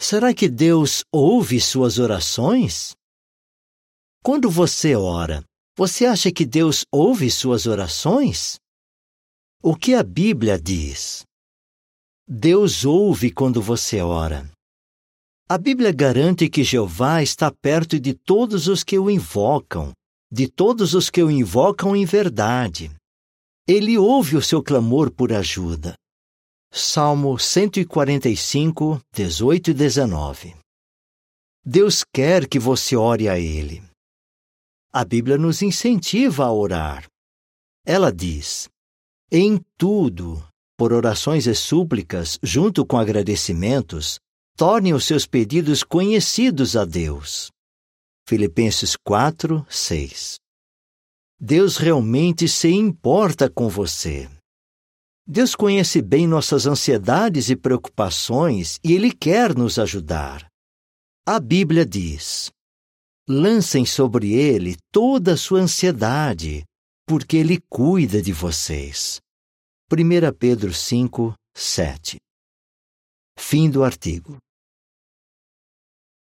Será que Deus ouve suas orações? Quando você ora, você acha que Deus ouve suas orações? O que a Bíblia diz? Deus ouve quando você ora. A Bíblia garante que Jeová está perto de todos os que o invocam, de todos os que o invocam em verdade. Ele ouve o seu clamor por ajuda. Salmo 145, 18 e 19. Deus quer que você ore a Ele. A Bíblia nos incentiva a orar. Ela diz: Em tudo, por orações e súplicas, junto com agradecimentos, torne os seus pedidos conhecidos a Deus. Filipenses 4, 6. Deus realmente se importa com você. Deus conhece bem nossas ansiedades e preocupações e Ele quer nos ajudar. A Bíblia diz: lancem sobre Ele toda a sua ansiedade, porque Ele cuida de vocês. 1 Pedro 5, 7. Fim do artigo.